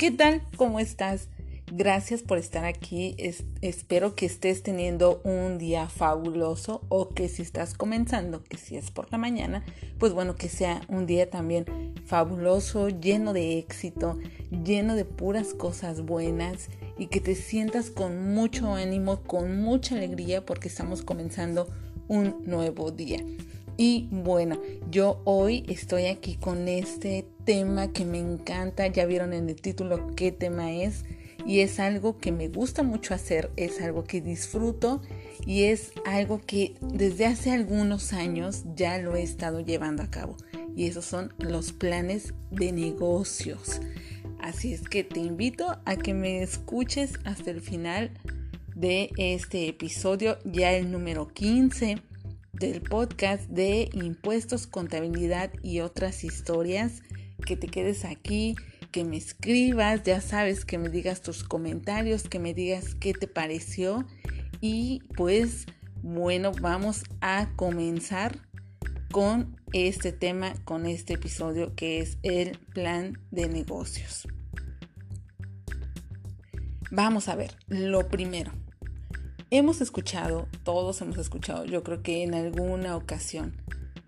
¿Qué tal? ¿Cómo estás? Gracias por estar aquí. espero que estés teniendo un día fabuloso o que si estás comenzando, que si es por la mañana, pues bueno, que sea un día también fabuloso, lleno de éxito, lleno de puras cosas buenas y que te sientas con mucho ánimo, con mucha alegría porque estamos comenzando un nuevo día. Y bueno, yo hoy estoy aquí con este tema que me encanta. Ya vieron en el título qué tema es. Y es algo que me gusta mucho hacer, es algo que disfruto y es algo que desde hace algunos años ya lo he estado llevando a cabo. Y esos son los planes de negocios. Así es que te invito a que me escuches hasta el final de este episodio, ya el número 15 del podcast de impuestos, contabilidad y otras historias. Que te quedes aquí, que me escribas, ya sabes, que me digas tus comentarios, que me digas qué te pareció. Y pues bueno, vamos a comenzar con este tema, con este episodio que es el plan de negocios. Vamos a ver, lo primero, Hemos escuchado, todos hemos escuchado, yo creo que en alguna ocasión,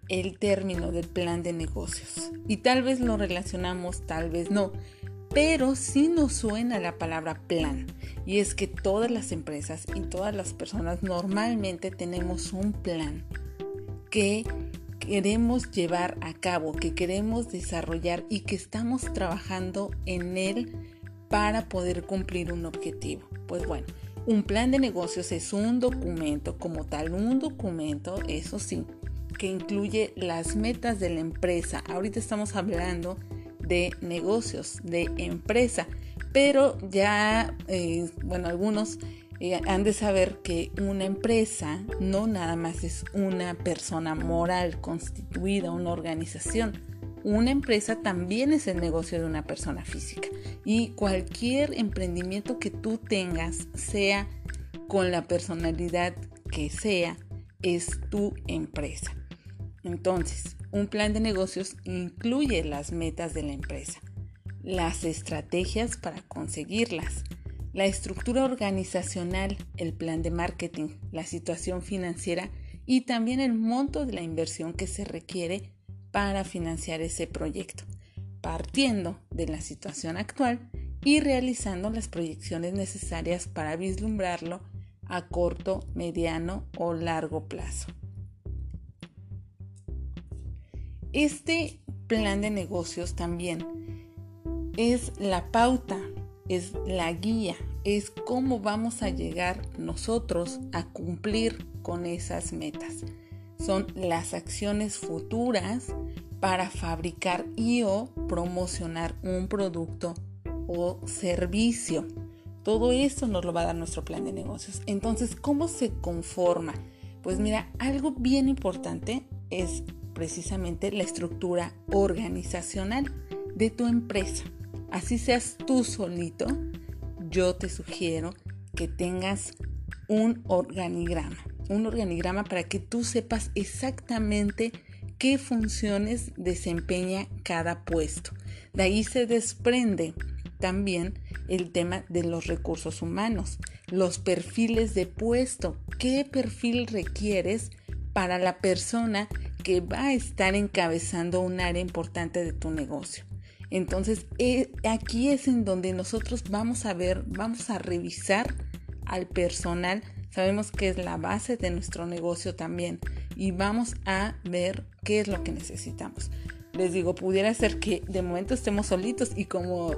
el término del plan de negocios. Y tal vez lo relacionamos, tal vez no, pero sí nos suena la palabra plan. Y es que todas las empresas y todas las personas normalmente tenemos un plan que queremos llevar a cabo, que queremos desarrollar y que estamos trabajando en él para poder cumplir un objetivo. Pues bueno, un plan de negocios es un documento como tal, un documento, eso sí, que incluye las metas de la empresa. Ahorita estamos hablando de negocios, de empresa, pero ya, eh, bueno, algunos eh, han de saber que una empresa no nada más es una persona moral constituida, una organización una empresa también es el negocio de una persona física y cualquier emprendimiento que tú tengas, sea con la personalidad que sea, es tu empresa. Entonces, un plan de negocios incluye las metas de la empresa, las estrategias para conseguirlas, la estructura organizacional, el plan de marketing, la situación financiera y también el monto de la inversión que se requiere para financiar ese proyecto, partiendo de la situación actual y realizando las proyecciones necesarias para vislumbrarlo a corto, mediano o largo plazo. Este plan de negocios también es la pauta, es la guía, es cómo vamos a llegar nosotros a cumplir con esas metas son las acciones futuras para fabricar y o promocionar un producto o servicio. Todo eso nos lo va a dar nuestro plan de negocios. Entonces, ¿cómo se conforma? Pues mira, algo bien importante es precisamente la estructura organizacional de tu empresa. Así seas tú solito, yo te sugiero que tengas un organigrama un organigrama para que tú sepas exactamente qué funciones desempeña cada puesto. De ahí se desprende también el tema de los recursos humanos, los perfiles de puesto, qué perfil requieres para la persona que va a estar encabezando un área importante de tu negocio. Entonces, eh, aquí es en donde nosotros vamos a ver, vamos a revisar al personal Sabemos que es la base de nuestro negocio también y vamos a ver qué es lo que necesitamos. Les digo, pudiera ser que de momento estemos solitos y como,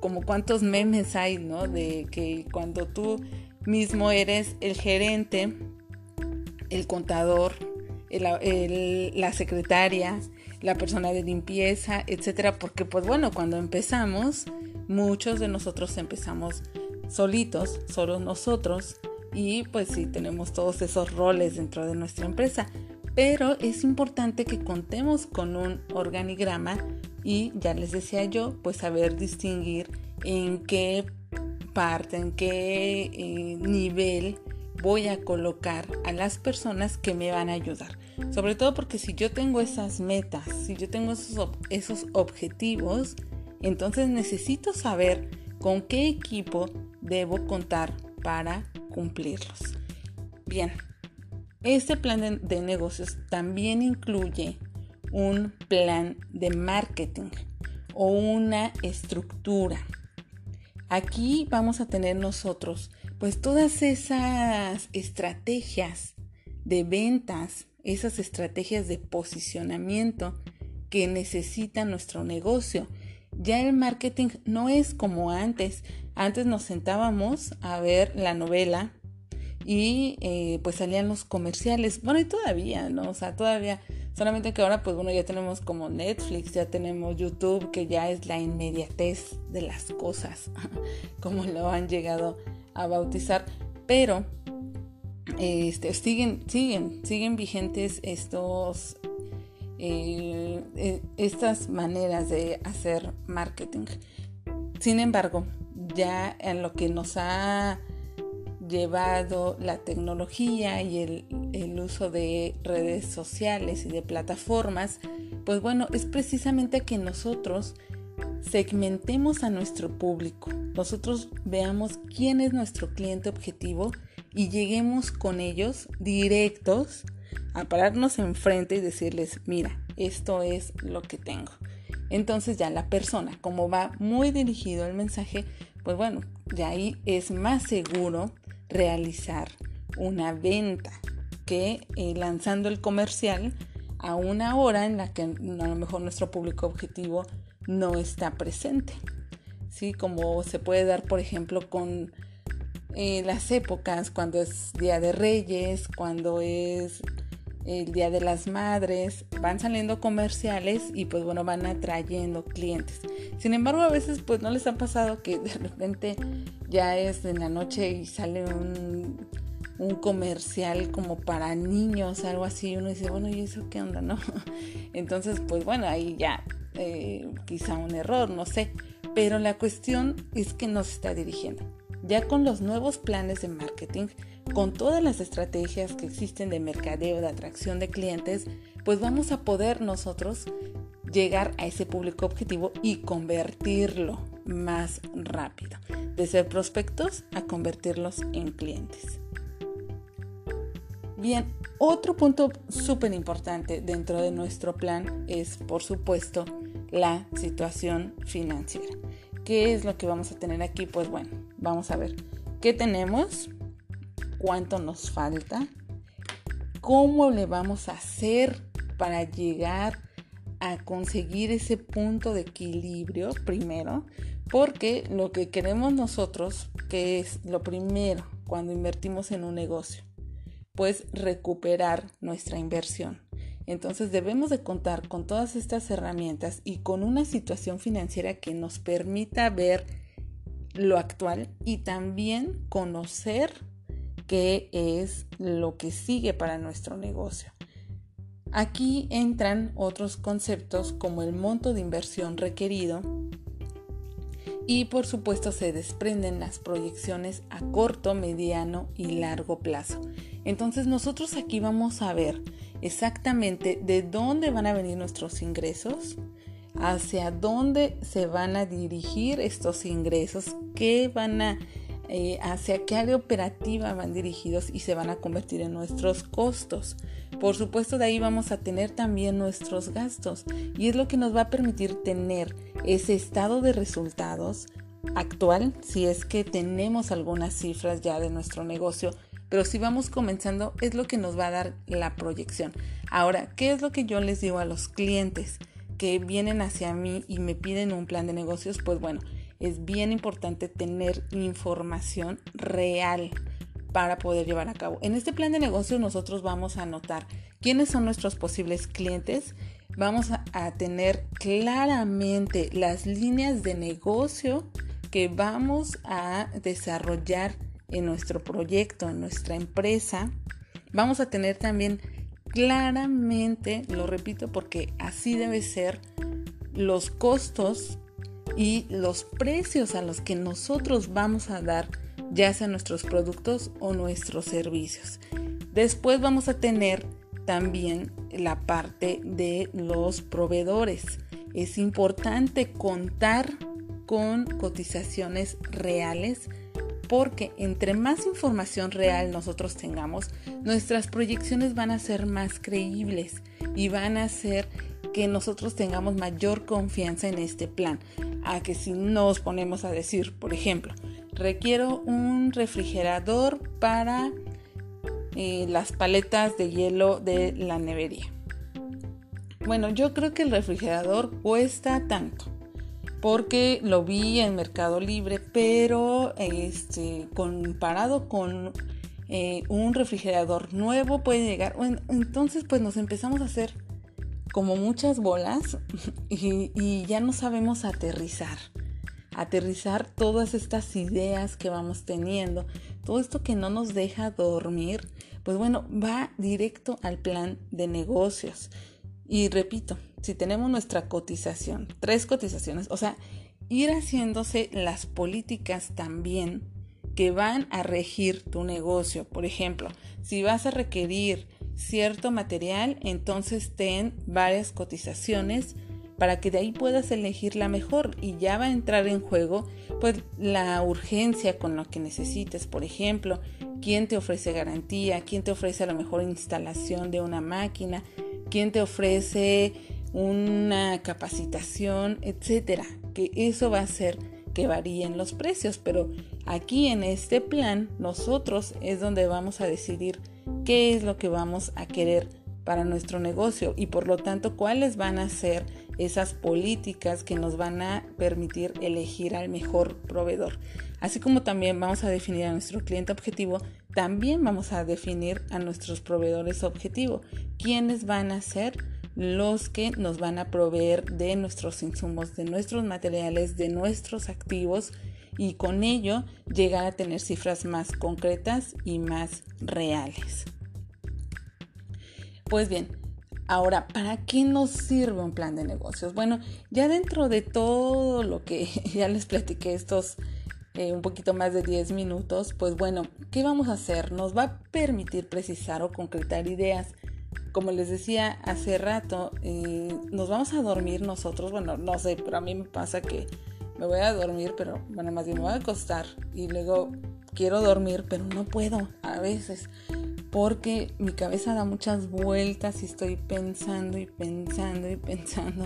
como cuántos memes hay, ¿no? De que cuando tú mismo eres el gerente, el contador, la secretaria, la persona de limpieza, etcétera, porque pues bueno, cuando empezamos, muchos de nosotros empezamos solitos, solo nosotros, y pues sí tenemos todos esos roles dentro de nuestra empresa. Pero es importante que contemos con un organigrama y ya les decía yo, pues saber distinguir en qué parte, en qué eh, nivel voy a colocar a las personas que me van a ayudar. Sobre todo porque si yo tengo esas metas, si yo tengo esos, esos objetivos, Entonces necesito saber con qué equipo debo contar para cumplirlos. Bien, este plan de, negocios también incluye un plan de marketing o una estructura. Aquí vamos a tener nosotros pues todas esas estrategias de ventas, esas estrategias de posicionamiento que necesita nuestro negocio. Ya el marketing no es como antes. Antes nos sentábamos a ver la novela y eh, pues salían los comerciales. Bueno, y todavía, ¿no? O sea, todavía, solamente que ahora pues bueno, ya tenemos como Netflix, ya tenemos YouTube, que ya es la inmediatez de las cosas, como lo han llegado a bautizar. Pero este, siguen, siguen, siguen vigentes estos, eh, eh, estas maneras de hacer marketing. Sin embargo, ya en lo que nos ha llevado la tecnología y el, uso de redes sociales y de plataformas, pues bueno, es precisamente que nosotros segmentemos a nuestro público, nosotros veamos quién es nuestro cliente objetivo y lleguemos con ellos directos a pararnos enfrente y decirles, mira, esto es lo que tengo. Entonces ya la persona, como va muy dirigido el mensaje, pues bueno, ya ahí es más seguro realizar una venta que eh, lanzando el comercial a una hora en la que a lo mejor nuestro público objetivo no está presente. ¿Sí? Como se puede dar, por ejemplo, con eh, las épocas, cuando es Día de Reyes, cuando es el Día de las Madres, van saliendo comerciales y pues bueno, van atrayendo clientes. Sin embargo, a veces pues no les ha pasado que de repente ya es en la noche y sale un, comercial como para niños, algo así, y uno dice, bueno, ¿y eso qué onda, no? Entonces, pues bueno, ahí ya eh, quizá un error, no sé, pero la cuestión es que nos está dirigiendo. Ya con los nuevos planes de marketing, con todas las estrategias que existen de mercadeo, de atracción de clientes, pues vamos a poder nosotros llegar a ese público objetivo y convertirlo más rápido. De ser prospectos a convertirlos en clientes. Bien, otro punto súper importante dentro de nuestro plan es, por supuesto, la situación financiera. ¿Qué es lo que vamos a tener aquí? Pues bueno, vamos a ver qué tenemos, cuánto nos falta, cómo le vamos a hacer para llegar a conseguir ese punto de equilibrio primero, porque lo que queremos nosotros, que es lo primero cuando invertimos en un negocio, pues recuperar nuestra inversión. Entonces debemos de contar con todas estas herramientas y con una situación financiera que nos permita ver lo actual y también conocer qué es lo que sigue para nuestro negocio. Aquí entran otros conceptos como el monto de inversión requerido y por supuesto se desprenden las proyecciones a corto, mediano y largo plazo. Entonces nosotros aquí vamos a ver exactamente de dónde van a venir nuestros ingresos, hacia dónde se van a dirigir estos ingresos, qué van a eh, hacia qué área operativa van dirigidos y se van a convertir en nuestros costos. Por supuesto, de ahí vamos a tener también nuestros gastos y es lo que nos va a permitir tener ese estado de resultados actual, si es que tenemos algunas cifras ya de nuestro negocio, pero si vamos comenzando es lo que nos va a dar la proyección. Ahora, ¿qué es lo que yo les digo a los clientes que vienen hacia mí y me piden un plan de negocios? Pues bueno, es bien importante tener información real para poder llevar a cabo. En este plan de negocio nosotros vamos a anotar quiénes son nuestros posibles clientes, vamos a, tener claramente las líneas de negocio que vamos a desarrollar en nuestro proyecto, en nuestra empresa. Vamos a tener también claramente, lo repito porque así debe ser, los costos y los precios a los que nosotros vamos a dar ya sea nuestros productos o nuestros servicios. Después vamos a tener también la parte de los proveedores. Es importante contar con cotizaciones reales porque entre más información real nosotros tengamos, nuestras proyecciones van a ser más creíbles y van a hacer que nosotros tengamos mayor confianza en este plan. A que si nos ponemos a decir, por ejemplo, requiero un refrigerador para eh, las paletas de hielo de la nevería. Bueno, yo creo que el refrigerador cuesta tanto porque lo vi en Mercado Libre, pero este, comparado con eh, un refrigerador nuevo puede llegar. Bueno, entonces pues nos empezamos a hacer como muchas bolas y, ya no sabemos aterrizar. Aterrizar todas estas ideas que vamos teniendo, todo esto que no nos deja dormir, pues bueno, va directo al plan de negocios. Y repito, si tenemos nuestra cotización, tres cotizaciones, o sea, ir haciéndose las políticas también que van a regir tu negocio. Por ejemplo, si vas a requerir cierto material, entonces ten varias cotizaciones para que de ahí puedas elegir la mejor y ya va a entrar en juego pues la urgencia con lo que necesites, por ejemplo, quién te ofrece garantía, quién te ofrece a la mejor instalación de una máquina, quién te ofrece una capacitación, etcétera, que eso va a hacer que varíen los precios, pero aquí en este plan nosotros es donde vamos a decidir qué es lo que vamos a querer para nuestro negocio y por lo tanto cuáles van a ser esas políticas que nos van a permitir elegir al mejor proveedor. Así como también vamos a definir a nuestro cliente objetivo, también vamos a definir a nuestros proveedores objetivo, quiénes van a ser los que nos van a proveer de nuestros insumos, de nuestros materiales, de nuestros activos y con ello llegar a tener cifras más concretas y más reales. Pues bien, ahora, ¿para qué nos sirve un plan de negocios? Bueno, ya dentro de todo lo que ya les platiqué estos eh, un poquito más de 10 minutos, pues bueno, ¿qué vamos a hacer? Nos va a permitir precisar o concretar ideas. Como les decía hace rato, eh, nos vamos a dormir nosotros, bueno, no sé, pero a mí me pasa que me voy a dormir, pero bueno, más bien me voy a acostar y luego quiero dormir, pero no puedo a veces porque mi cabeza da muchas vueltas y estoy pensando y pensando y pensando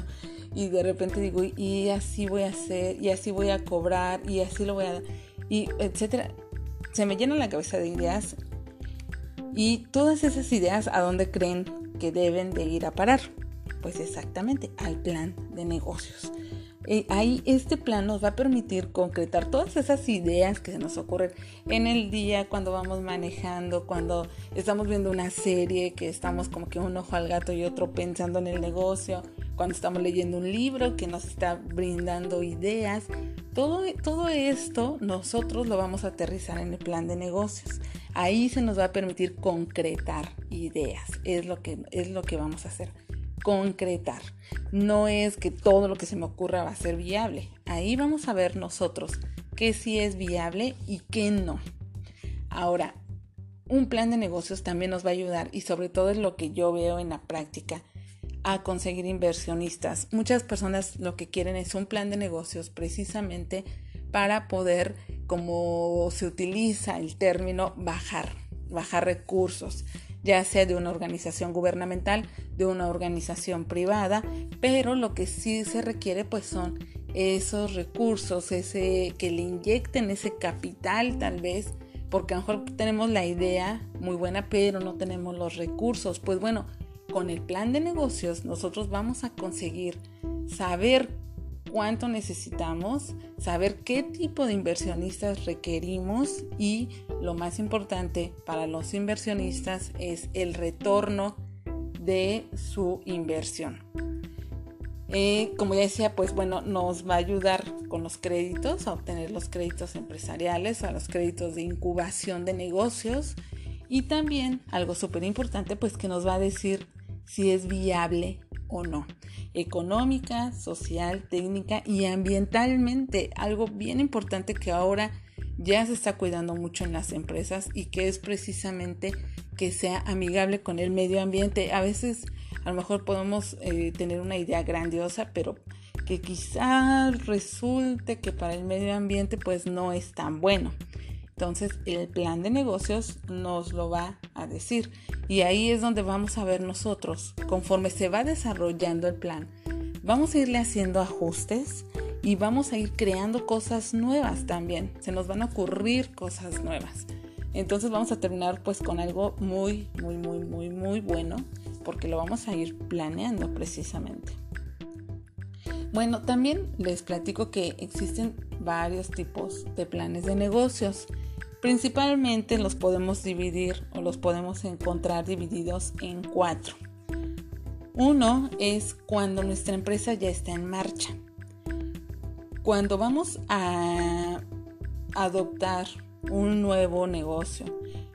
y de repente digo y así voy a hacer y así voy a cobrar y así lo voy a y etcétera. Se me llena la cabeza de ideas y todas esas ideas a dónde creen que deben de ir a parar pues exactamente al plan de negocios eh, ahí este plan nos va a permitir concretar todas esas ideas que se nos ocurren en el día, cuando vamos manejando, cuando estamos viendo una serie, que estamos como que un ojo al gato y otro pensando en el negocio, cuando estamos leyendo un libro que nos está brindando ideas. Todo, todo esto nosotros lo vamos a aterrizar en el plan de negocios. Ahí se nos va a permitir concretar ideas. Es lo que, es lo que vamos a hacer concretar. No es que todo lo que se me ocurra va a ser viable. Ahí vamos a ver nosotros qué sí es viable y qué no. Ahora, un plan de negocios también nos va a ayudar y sobre todo es lo que yo veo en la práctica a conseguir inversionistas. Muchas personas lo que quieren es un plan de negocios precisamente para poder, como se utiliza el término, bajar, bajar recursos ya sea de una organización gubernamental, de una organización privada, pero lo que sí se requiere pues son esos recursos, ese que le inyecten ese capital tal vez, porque a lo mejor tenemos la idea muy buena, pero no tenemos los recursos. Pues bueno, con el plan de negocios nosotros vamos a conseguir saber cuánto necesitamos, saber qué tipo de inversionistas requerimos y lo más importante para los inversionistas es el retorno de su inversión. Eh, como ya decía, pues bueno, nos va a ayudar con los créditos, a obtener los créditos empresariales, a los créditos de incubación de negocios y también algo súper importante, pues que nos va a decir si es viable o no. Económica, social, técnica y ambientalmente. Algo bien importante que ahora ya se está cuidando mucho en las empresas y que es precisamente que sea amigable con el medio ambiente. A veces A lo mejor podemos eh, tener una idea grandiosa, pero que quizás resulte que para el medio ambiente pues no es tan bueno. Entonces el plan de negocios nos lo va a decir y ahí es donde vamos a ver nosotros, conforme se va desarrollando el plan, vamos a irle haciendo ajustes y vamos a ir creando cosas nuevas también. Se nos van a ocurrir cosas nuevas. Entonces vamos a terminar pues con algo muy, muy, muy, muy, muy bueno porque lo vamos a ir planeando precisamente. Bueno, también les platico que existen varios tipos de planes de negocios. Principalmente los podemos dividir o los podemos encontrar divididos en cuatro. Uno es cuando nuestra empresa ya está en marcha. Cuando vamos a adoptar un nuevo negocio,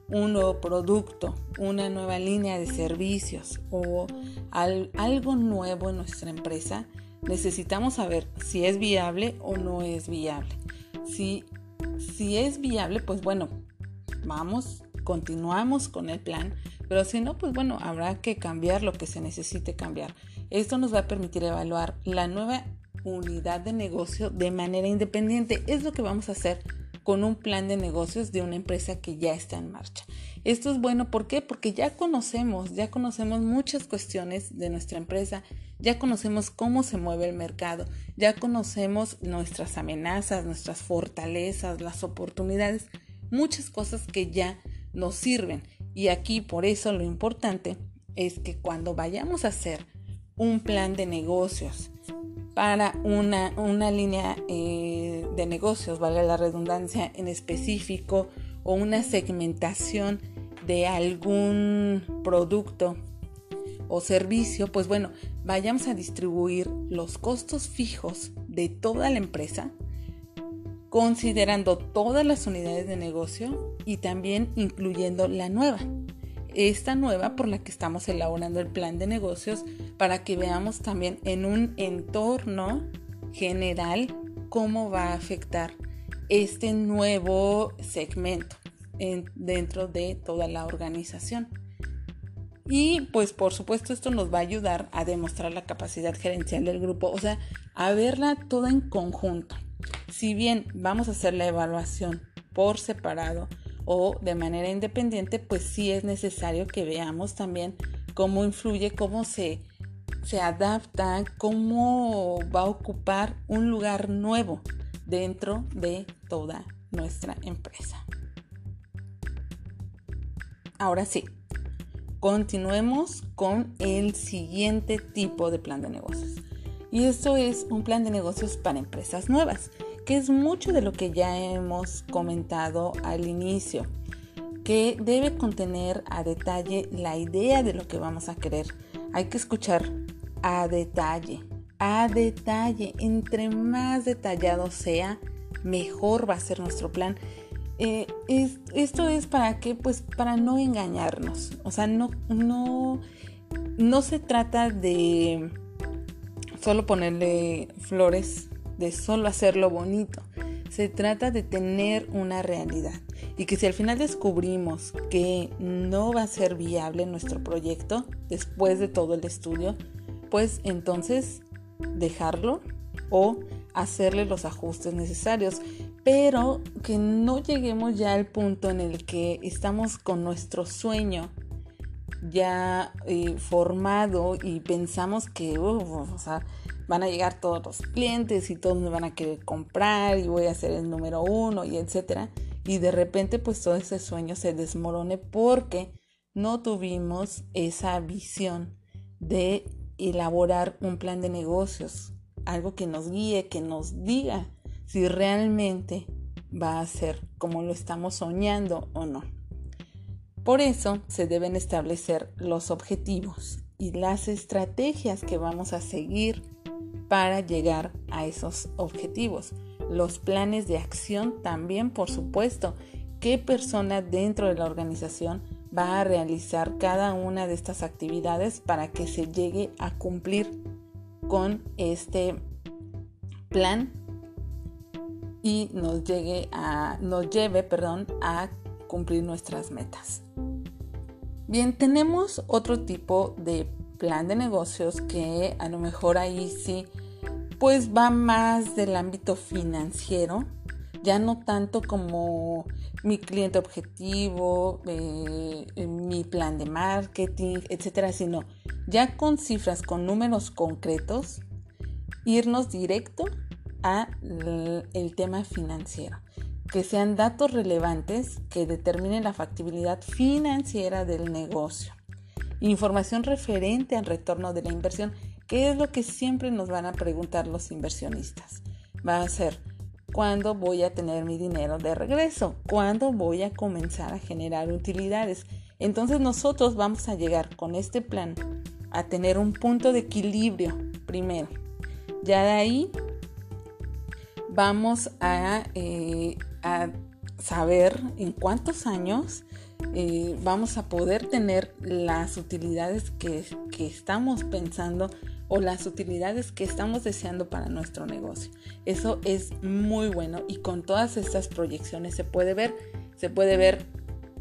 un nuevo producto, una nueva línea de servicios o algo nuevo en nuestra empresa, necesitamos saber si es viable o no es viable. Si, si es viable, pues bueno, vamos, continuamos con el plan, pero si no, pues bueno, habrá que cambiar lo que se necesite cambiar. Esto nos va a permitir evaluar la nueva unidad de negocio de manera independiente. Es lo que vamos a hacer con un plan de negocios de una empresa que ya está en marcha. Esto es bueno, ¿por qué? Porque ya conocemos, ya conocemos muchas cuestiones de nuestra empresa, ya conocemos cómo se mueve el mercado, ya conocemos nuestras amenazas, nuestras fortalezas, las oportunidades, muchas cosas que ya nos sirven. Y aquí por eso lo importante es que cuando vayamos a hacer un plan de negocios para una, una línea eh, de negocios, vale la redundancia, en específico o una segmentación de algún producto o servicio, pues bueno, vayamos a distribuir los costos fijos de toda la empresa, considerando todas las unidades de negocio y también incluyendo la nueva esta nueva por la que estamos elaborando el plan de negocios para que veamos también en un entorno general cómo va a afectar este nuevo segmento dentro de toda la organización. Y pues por supuesto esto nos va a ayudar a demostrar la capacidad gerencial del grupo, o sea, a verla toda en conjunto. Si bien vamos a hacer la evaluación por separado, o de manera independiente, pues sí es necesario que veamos también cómo influye, cómo se, se adapta, cómo va a ocupar un lugar nuevo dentro de toda nuestra empresa. Ahora sí, continuemos con el siguiente tipo de plan de negocios. Y esto es un plan de negocios para empresas nuevas que es mucho de lo que ya hemos comentado al inicio, que debe contener a detalle la idea de lo que vamos a querer. Hay que escuchar a detalle, a detalle. Entre más detallado sea, mejor va a ser nuestro plan. Eh, esto es para qué? Pues para no engañarnos. O sea, no, no, no se trata de solo ponerle flores de solo hacerlo bonito. Se trata de tener una realidad y que si al final descubrimos que no va a ser viable nuestro proyecto después de todo el estudio, pues entonces dejarlo o hacerle los ajustes necesarios, pero que no lleguemos ya al punto en el que estamos con nuestro sueño ya eh, formado y pensamos que, van a llegar todos los clientes y todos me van a querer comprar y voy a ser el número uno y etcétera. Y de repente pues todo ese sueño se desmorone porque no tuvimos esa visión de elaborar un plan de negocios, algo que nos guíe, que nos diga si realmente va a ser como lo estamos soñando o no. Por eso se deben establecer los objetivos y las estrategias que vamos a seguir para llegar a esos objetivos. Los planes de acción también, por supuesto, qué persona dentro de la organización va a realizar cada una de estas actividades para que se llegue a cumplir con este plan y nos llegue a nos lleve, perdón, a cumplir nuestras metas. Bien, tenemos otro tipo de plan de negocios que a lo mejor ahí sí pues va más del ámbito financiero, ya no tanto como mi cliente objetivo, eh, mi plan de marketing, etcétera, sino ya con cifras, con números concretos, irnos directo a el tema financiero, que sean datos relevantes que determinen la factibilidad financiera del negocio, información referente al retorno de la inversión, que es lo que siempre nos van a preguntar los inversionistas. Va a ser ¿Cuándo voy a tener mi dinero de regreso? ¿Cuándo voy a comenzar a generar utilidades? Entonces nosotros vamos a llegar con este plan a tener un punto de equilibrio primero. Ya de ahí vamos a, eh, saber en cuántos años eh, vamos a poder tener las utilidades que, que estamos pensando o las utilidades que estamos deseando para nuestro negocio. Eso es muy bueno y con todas estas proyecciones se puede ver, se puede ver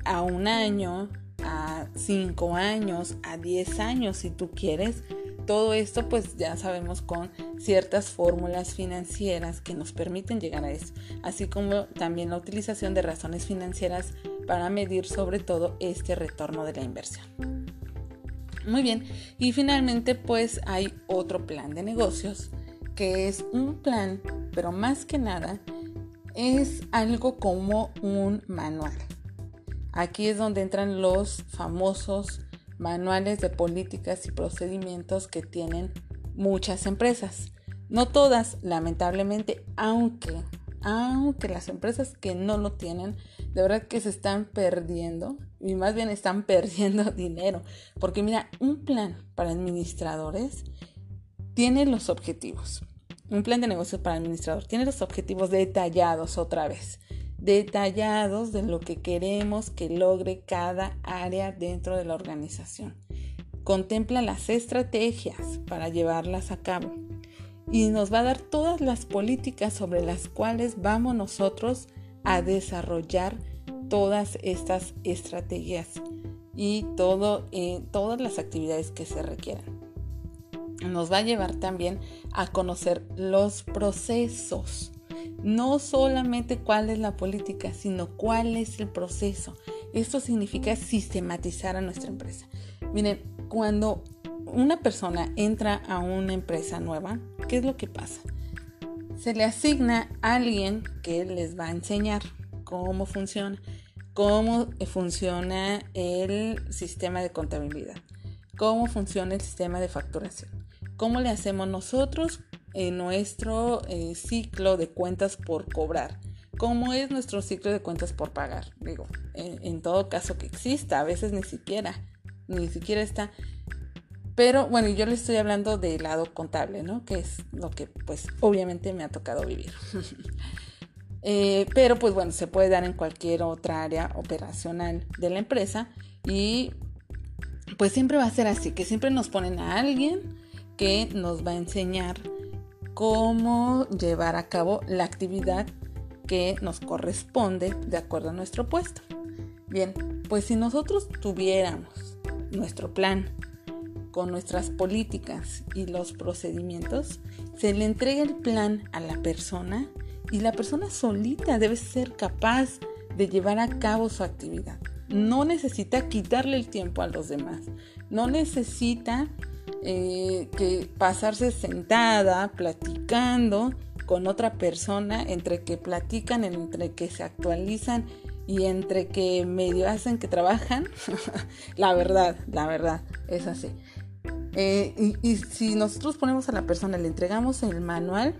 a un año, a cinco años, a diez años si tú quieres. Todo esto pues ya sabemos con ciertas fórmulas financieras que nos permiten llegar a eso, así como también la utilización de razones financieras para medir sobre todo este retorno de la inversión. Muy bien, y finalmente pues hay otro plan de negocios que es un plan, pero más que nada es algo como un manual. Aquí es donde entran los famosos manuales de políticas y procedimientos que tienen muchas empresas. No todas, lamentablemente, aunque, aunque las empresas que no lo tienen, de verdad que se están perdiendo y más bien están perdiendo dinero. Porque mira, un plan para administradores tiene los objetivos. Un plan de negocio para administrador tiene los objetivos detallados otra vez. Detallados de lo que queremos que logre cada área dentro de la organización. Contempla las estrategias para llevarlas a cabo. Y nos va a dar todas las políticas sobre las cuales vamos nosotros a desarrollar todas estas estrategias y todo, eh, todas las actividades que se requieran. Nos va a llevar también a conocer los procesos. No solamente cuál es la política, sino cuál es el proceso. Esto significa sistematizar a nuestra empresa. Miren, cuando una persona entra a una empresa nueva, ¿qué es lo que pasa? Se le asigna a alguien que les va a enseñar cómo funciona, cómo funciona el sistema de contabilidad, cómo funciona el sistema de facturación, cómo le hacemos nosotros nuestro eh, ciclo de cuentas por cobrar, cómo es nuestro ciclo de cuentas por pagar. Digo, en, todo caso que exista, a veces ni siquiera, ni siquiera está. Pero bueno, yo le estoy hablando del lado contable, ¿no? Que es lo que pues obviamente me ha tocado vivir. Eh, pero pues bueno, se puede dar en cualquier otra área operacional de la empresa y pues siempre va a ser así, que siempre nos ponen a alguien que nos va a enseñar cómo llevar a cabo la actividad que nos corresponde de acuerdo a nuestro puesto. Bien, pues si nosotros tuviéramos nuestro plan con nuestras políticas y los procedimientos, se le entrega el plan a la persona y la persona solita debe ser capaz de llevar a cabo su actividad. No necesita quitarle el tiempo a los demás. No necesita eh, que pasarse sentada platicando con otra persona entre que platican, entre que se actualizan y entre que medio hacen que trabajan. la verdad, la verdad, es así. Eh, y si nosotros ponemos a la persona, le entregamos el manual,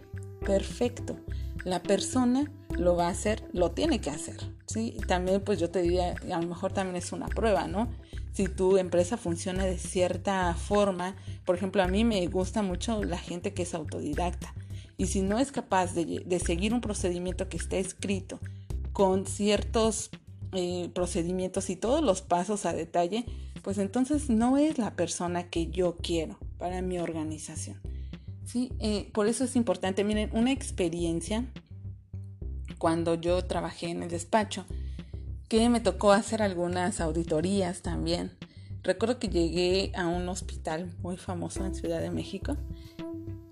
perfecto la persona lo va a hacer, lo tiene que hacer. ¿sí? También pues yo te diría, a lo mejor también es una prueba, ¿no? Si tu empresa funciona de cierta forma, por ejemplo, a mí me gusta mucho la gente que es autodidacta. Y si no es capaz de, seguir un procedimiento que esté escrito con ciertos eh, procedimientos y todos los pasos a detalle, pues entonces no es la persona que yo quiero para mi organización. Sí, eh, por eso es importante. Miren, una experiencia cuando yo trabajé en el despacho, que me tocó hacer algunas auditorías también Recuerdo que llegué a un hospital muy famoso en Ciudad de México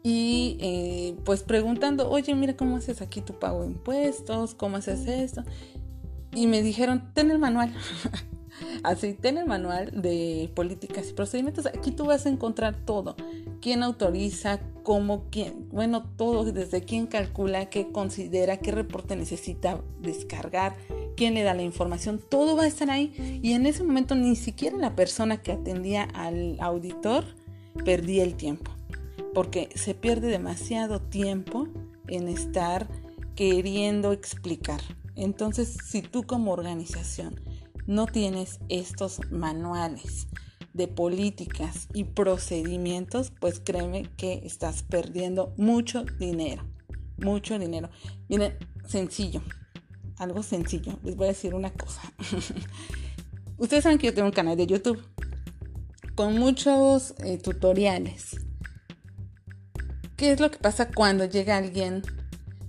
y eh, pues preguntando, oye, mira cómo haces aquí tu pago de impuestos, cómo haces esto. Y me dijeron, ten el manual. Así, ten el manual de políticas y procedimientos. Aquí tú vas a encontrar todo. ¿Quién autoriza? ¿Cómo? ¿Quién? Bueno, todo, desde quién calcula, qué considera, qué reporte necesita descargar, quién le da la información. Todo va a estar ahí. Y en ese momento ni siquiera la persona que atendía al auditor perdía el tiempo porque se pierde demasiado tiempo en estar queriendo explicar. Entonces, si tú como organización no tienes estos manuales de políticas y procedimientos, pues créeme que estás perdiendo mucho dinero, mucho dinero. Miren, sencillo, algo sencillo. Les voy a decir una cosa. Ustedes saben que yo tengo un canal de YouTube con muchos eh, tutoriales ¿Qué es lo que pasa cuando llega alguien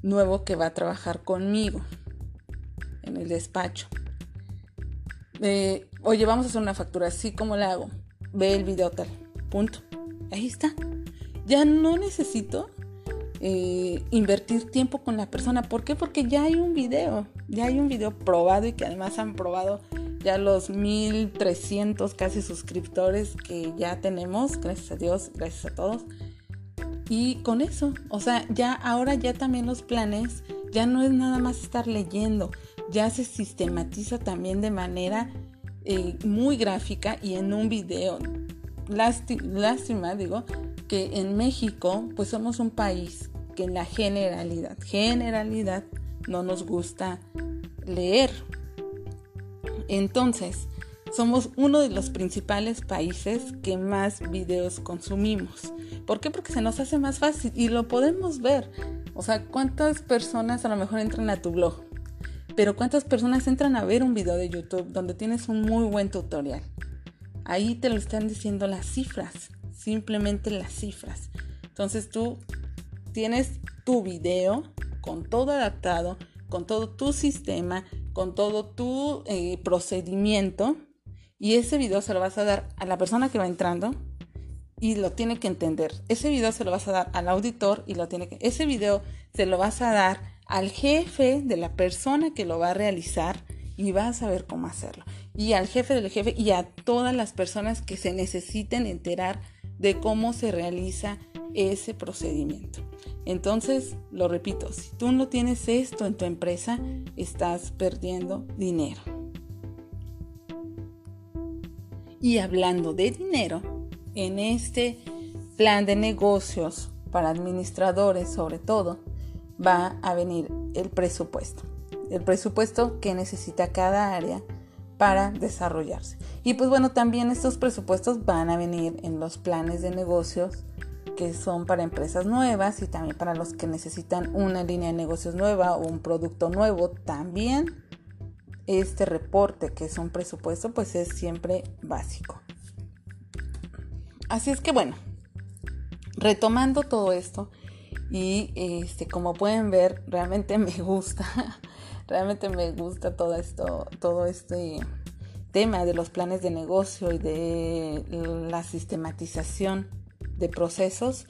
nuevo que va a trabajar conmigo en el despacho? Oye, vamos a hacer una factura así como la hago. Ve el video tal. Punto. Ahí está. Ya no necesito eh, invertir tiempo con la persona. ¿Por qué? Porque ya hay un video. Ya hay un video probado y que además han probado ya los 1300 casi suscriptores que ya tenemos. Gracias a Dios, gracias a todos. Y con eso, o sea, ya ahora ya también los planes, ya no es nada más estar leyendo, ya se sistematiza también de manera eh, muy gráfica y en un video. lástima, digo, que en México, pues somos un país que en la generalidad, generalidad, no nos gusta leer. Entonces, somos uno de los principales países que más videos consumimos. ¿Por qué? Porque se nos hace más fácil y lo podemos ver. O sea, ¿cuántas personas a lo mejor entran a tu blog? Pero ¿cuántas personas entran a ver un video de YouTube donde tienes un muy buen tutorial? Ahí te lo están diciendo las cifras, simplemente las cifras. Entonces tú tienes tu video con todo adaptado, con todo tu sistema, con todo tu eh, procedimiento y ese video se lo vas a dar a la persona que va entrando y lo tiene que entender. Ese video se lo vas a dar al auditor y lo tiene que... Ese video se lo vas a dar al jefe de la persona que lo va a realizar y vas a saber cómo hacerlo. Y al jefe del jefe y a todas las personas que se necesiten enterar de cómo se realiza ese procedimiento. Entonces, lo repito, si tú no tienes esto en tu empresa, estás perdiendo dinero. Y hablando de dinero, en este plan de negocios para administradores sobre todo, va a venir el presupuesto. El presupuesto que necesita cada área para desarrollarse. Y pues bueno, también estos presupuestos van a venir en los planes de negocios que son para empresas nuevas y también para los que necesitan una línea de negocios nueva o un producto nuevo. También este reporte que es un presupuesto pues es siempre básico. Así es que bueno, retomando todo esto y este como pueden ver realmente me gusta, realmente me gusta todo esto, todo este tema de los planes de negocio y de la sistematización de procesos.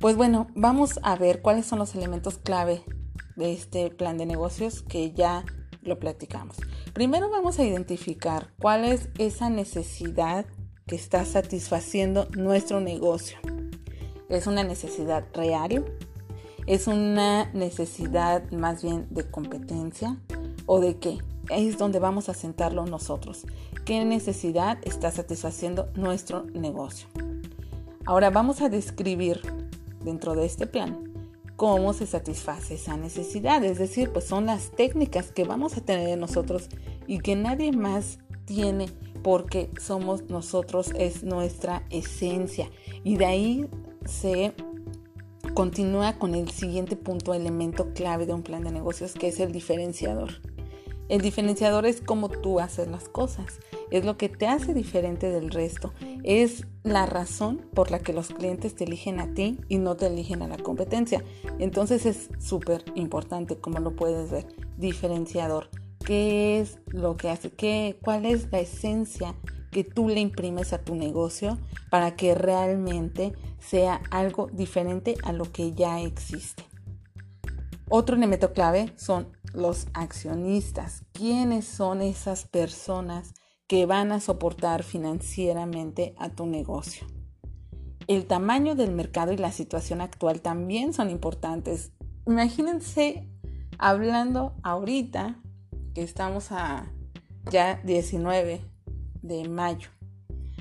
Pues bueno, vamos a ver cuáles son los elementos clave de este plan de negocios que ya lo platicamos. Primero vamos a identificar cuál es esa necesidad que está satisfaciendo nuestro negocio. ¿Es una necesidad real? ¿Es una necesidad más bien de competencia? ¿O de qué? Es donde vamos a sentarlo nosotros. ¿Qué necesidad está satisfaciendo nuestro negocio? Ahora vamos a describir dentro de este plan cómo se satisface esa necesidad. Es decir, pues son las técnicas que vamos a tener nosotros y que nadie más tiene porque somos nosotros, es nuestra esencia. Y de ahí se continúa con el siguiente punto, elemento clave de un plan de negocios, que es el diferenciador. El diferenciador es cómo tú haces las cosas, es lo que te hace diferente del resto, es la razón por la que los clientes te eligen a ti y no te eligen a la competencia. Entonces es súper importante, como lo puedes ver, diferenciador. ¿Qué es lo que hace? ¿Qué, ¿Cuál es la esencia que tú le imprimes a tu negocio para que realmente sea algo diferente a lo que ya existe. Otro elemento clave son los accionistas. ¿Quiénes son esas personas que van a soportar financieramente a tu negocio? El tamaño del mercado y la situación actual también son importantes. Imagínense hablando ahorita que estamos a ya 19 de mayo,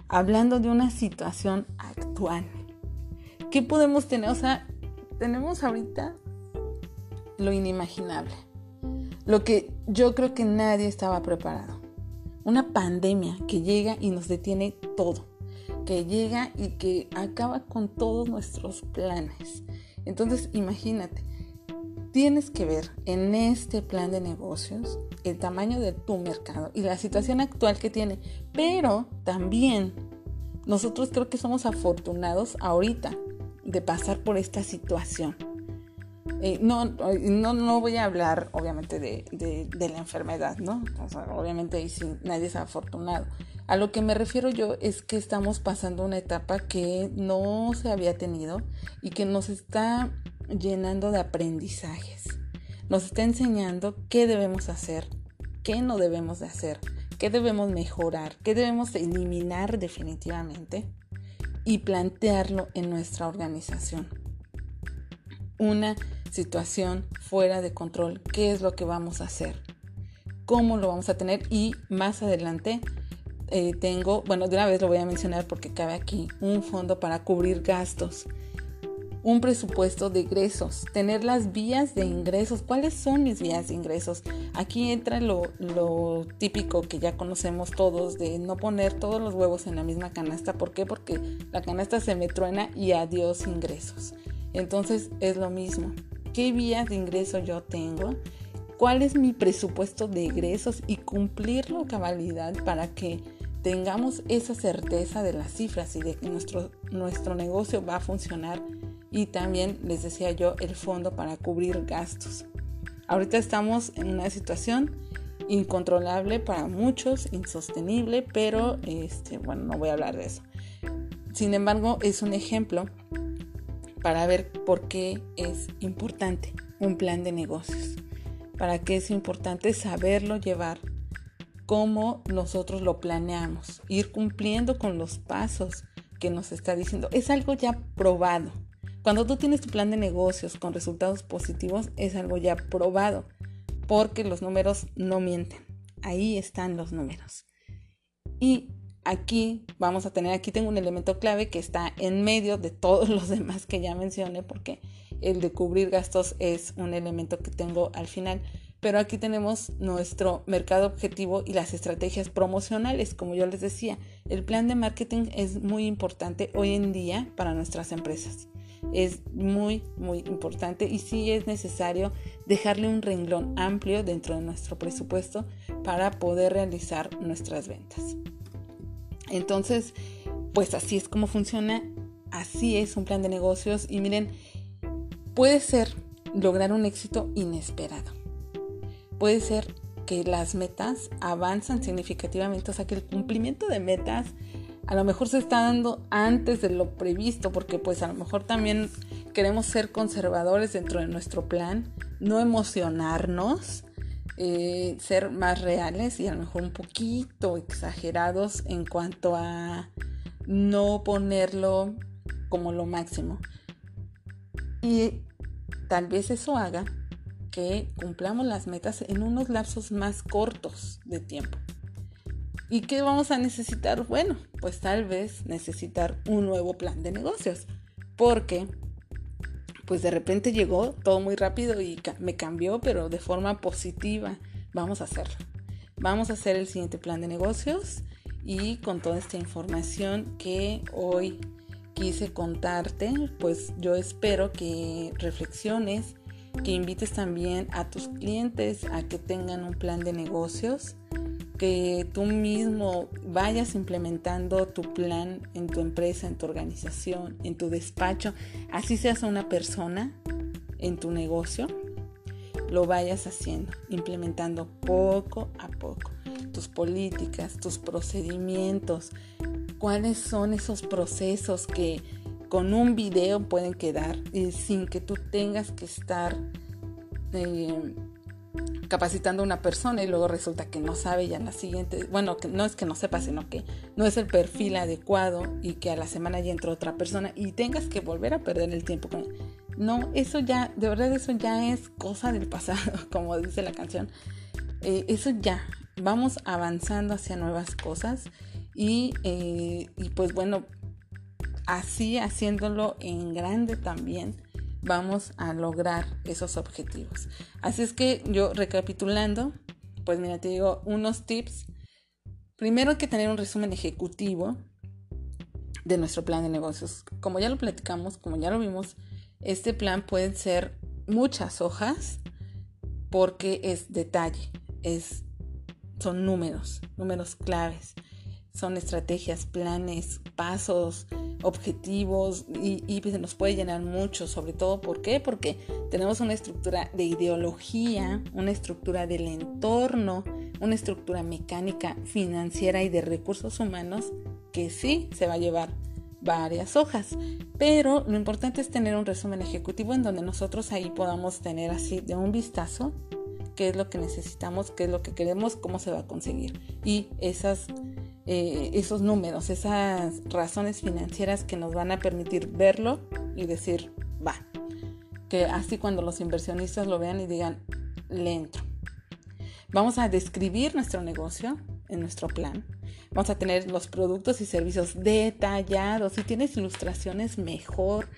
hablando de una situación actual. ¿Qué podemos tener? O sea, tenemos ahorita lo inimaginable, lo que yo creo que nadie estaba preparado. Una pandemia que llega y nos detiene todo, que llega y que acaba con todos nuestros planes. Entonces, imagínate, tienes que ver en este plan de negocios el tamaño de tu mercado y la situación actual que tiene. Pero también nosotros creo que somos afortunados ahorita de pasar por esta situación. Eh, no, no, no, voy a hablar obviamente de, de, la enfermedad, ¿no? obviamente ahí nadie es afortunado. A lo que me refiero yo es que estamos pasando una etapa que no se había tenido y que nos está llenando de aprendizajes. Nos está enseñando qué debemos hacer, qué no debemos de hacer, qué debemos mejorar, qué debemos eliminar definitivamente y plantearlo en nuestra organización. Una situación fuera de control, qué es lo que vamos a hacer, cómo lo vamos a tener y más adelante eh, tengo, bueno, de una vez lo voy a mencionar porque cabe aquí, un fondo para cubrir gastos un presupuesto de ingresos, tener las vías de ingresos. ¿Cuáles son mis vías de ingresos? Aquí entra lo, típico que ya conocemos todos de no poner todos los huevos en la misma canasta. ¿Por qué? Porque la canasta se me truena y adiós ingresos. Entonces es lo mismo. ¿Qué vías de ingreso yo tengo? ¿Cuál es mi presupuesto de ingresos y cumplirlo a cabalidad para que tengamos esa certeza de las cifras y de que nuestro, nuestro negocio va a funcionar y también les decía yo el fondo para cubrir gastos. Ahorita estamos en una situación incontrolable para muchos, insostenible, pero este, bueno, no voy a hablar de eso. Sin embargo, es un ejemplo para ver por qué es importante un plan de negocios. Para qué es importante saberlo llevar, cómo nosotros lo planeamos, ir cumpliendo con los pasos que nos está diciendo. Es algo ya probado. Cuando tú tienes tu plan de negocios con resultados positivos, es algo ya probado, porque los números no mienten. Ahí están los números. Y aquí vamos a tener, aquí tengo un elemento clave que está en medio de todos los demás que ya mencioné, porque el de cubrir gastos es un elemento que tengo al final. Pero aquí tenemos nuestro mercado objetivo y las estrategias promocionales. Como yo les decía, el plan de marketing es muy importante hoy en día para nuestras empresas es muy, muy importante y sí es necesario dejarle un renglón amplio dentro de nuestro presupuesto para poder realizar nuestras ventas. Entonces, pues así es como funciona, así es un plan de negocios y miren, puede ser lograr un éxito inesperado. Puede ser que las metas avanzan significativamente, o sea que el cumplimiento de metas a lo mejor se está dando antes de lo previsto, porque pues a lo mejor también queremos ser conservadores dentro de nuestro plan, no emocionarnos, eh, ser más reales y a lo mejor un poquito exagerados en cuanto a no ponerlo como lo máximo. Y tal vez eso haga que cumplamos las metas en unos lapsos más cortos de tiempo. ¿Y qué vamos a necesitar? Bueno, pues tal vez necesitar un nuevo plan de negocios. Porque, pues de repente llegó todo muy rápido y me cambió, pero de forma positiva. Vamos a hacerlo. Vamos a hacer el siguiente plan de negocios y con toda esta información que hoy quise contarte, pues yo espero que reflexiones, que invites también a tus clientes a que tengan un plan de negocios que tú mismo vayas implementando tu plan en tu empresa, en tu organización, en tu despacho, así seas una persona en tu negocio, lo vayas haciendo, implementando poco a poco. tus políticas, tus procedimientos, cuáles son esos procesos que con un video pueden quedar y sin que tú tengas que estar eh, capacitando a una persona y luego resulta que no sabe ya en la siguiente, bueno, que no es que no sepa, sino que no es el perfil adecuado y que a la semana ya entró otra persona y tengas que volver a perder el tiempo. No, eso ya, de verdad eso ya es cosa del pasado, como dice la canción. Eh, eso ya, vamos avanzando hacia nuevas cosas y, eh, y pues bueno, así haciéndolo en grande también vamos a lograr esos objetivos. Así es que yo recapitulando, pues mira, te digo unos tips. Primero hay que tener un resumen ejecutivo de nuestro plan de negocios. Como ya lo platicamos, como ya lo vimos, este plan puede ser muchas hojas porque es detalle, es, son números, números claves, son estrategias, planes, pasos, objetivos y, se nos puede llenar mucho, sobre todo ¿por qué? Porque tenemos una estructura de ideología, una estructura del entorno, una estructura mecánica, financiera y de recursos humanos que sí se va a llevar varias hojas, pero lo importante es tener un resumen ejecutivo en donde nosotros ahí podamos tener así de un vistazo qué es lo que necesitamos, qué es lo que queremos, cómo se va a conseguir y esas eh, esos números, esas razones financieras que nos van a permitir verlo y decir, va. Que así cuando los inversionistas lo vean y digan, le entro. Vamos a describir nuestro negocio en nuestro plan. Vamos a tener los productos y servicios detallados. Si tienes ilustraciones, mejor.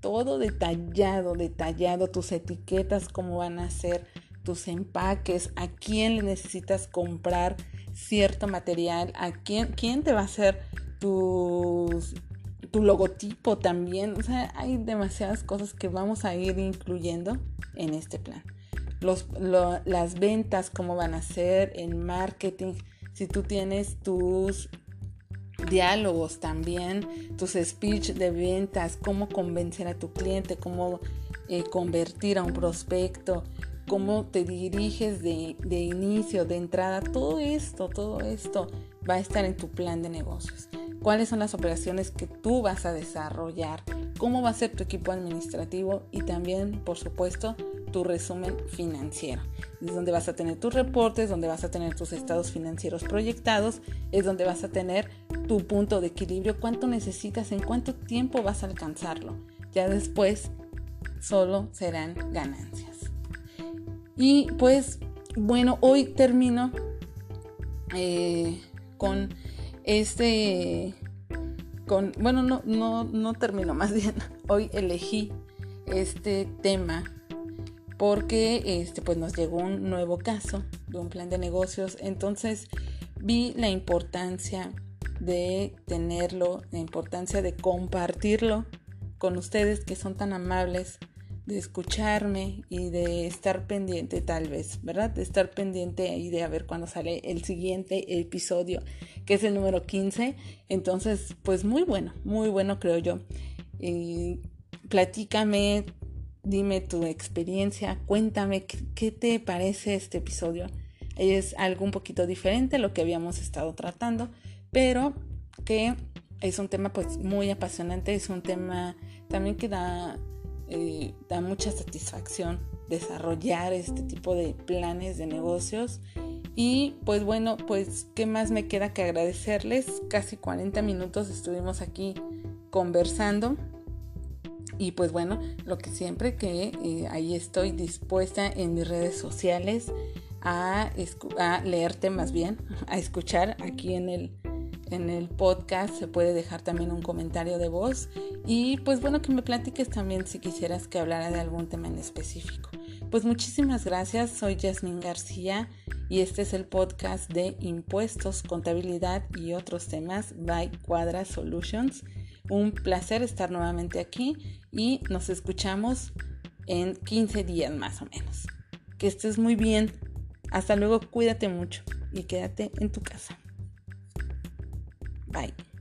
Todo detallado, detallado. Tus etiquetas, cómo van a ser tus empaques, a quién le necesitas comprar cierto material, a quién, quién te va a hacer tu logotipo también. O sea, hay demasiadas cosas que vamos a ir incluyendo en este plan. Los, las ventas, cómo van a ser, el marketing, si tú tienes tus diálogos también, tus speech de ventas, cómo convencer a tu cliente, cómo eh, convertir a un prospecto, cómo te diriges de, inicio, de entrada, todo esto, todo esto va a estar en tu plan de negocios. ¿Cuáles son las operaciones que tú vas a desarrollar? ¿Cómo va a ser tu equipo administrativo? Y también, por supuesto, tu resumen financiero. Es donde vas a tener tus reportes, donde vas a tener tus estados financieros proyectados, es donde vas a tener tu punto de equilibrio, cuánto necesitas, en cuánto tiempo vas a alcanzarlo. Ya después solo serán ganancias. Y pues bueno, hoy termino eh, con este, con, bueno, no, no, no termino, más bien, hoy elegí este tema porque este, pues nos llegó un nuevo caso de un plan de negocios, entonces vi la importancia de tenerlo, la importancia de compartirlo con ustedes que son tan amables de escucharme y de estar pendiente tal vez, ¿verdad? De estar pendiente y de a ver cuándo sale el siguiente episodio, que es el número 15. Entonces, pues muy bueno, muy bueno creo yo. Y platícame, dime tu experiencia, cuéntame qué, qué te parece este episodio. Es algo un poquito diferente a lo que habíamos estado tratando, pero que es un tema pues muy apasionante, es un tema también que da da mucha satisfacción desarrollar este tipo de planes de negocios. Y pues bueno, pues qué más me queda que agradecerles. Casi 40 minutos estuvimos aquí conversando. Y pues bueno, lo que siempre que eh, ahí estoy dispuesta en mis redes sociales a, a leerte más bien, a escuchar aquí en el en el podcast se puede dejar también un comentario de voz y pues bueno que me platiques también si quisieras que hablara de algún tema en específico. Pues muchísimas gracias, soy Jasmine García y este es el podcast de impuestos, contabilidad y otros temas by Cuadra Solutions. Un placer estar nuevamente aquí y nos escuchamos en 15 días más o menos. Que estés muy bien. Hasta luego, cuídate mucho y quédate en tu casa. Bye.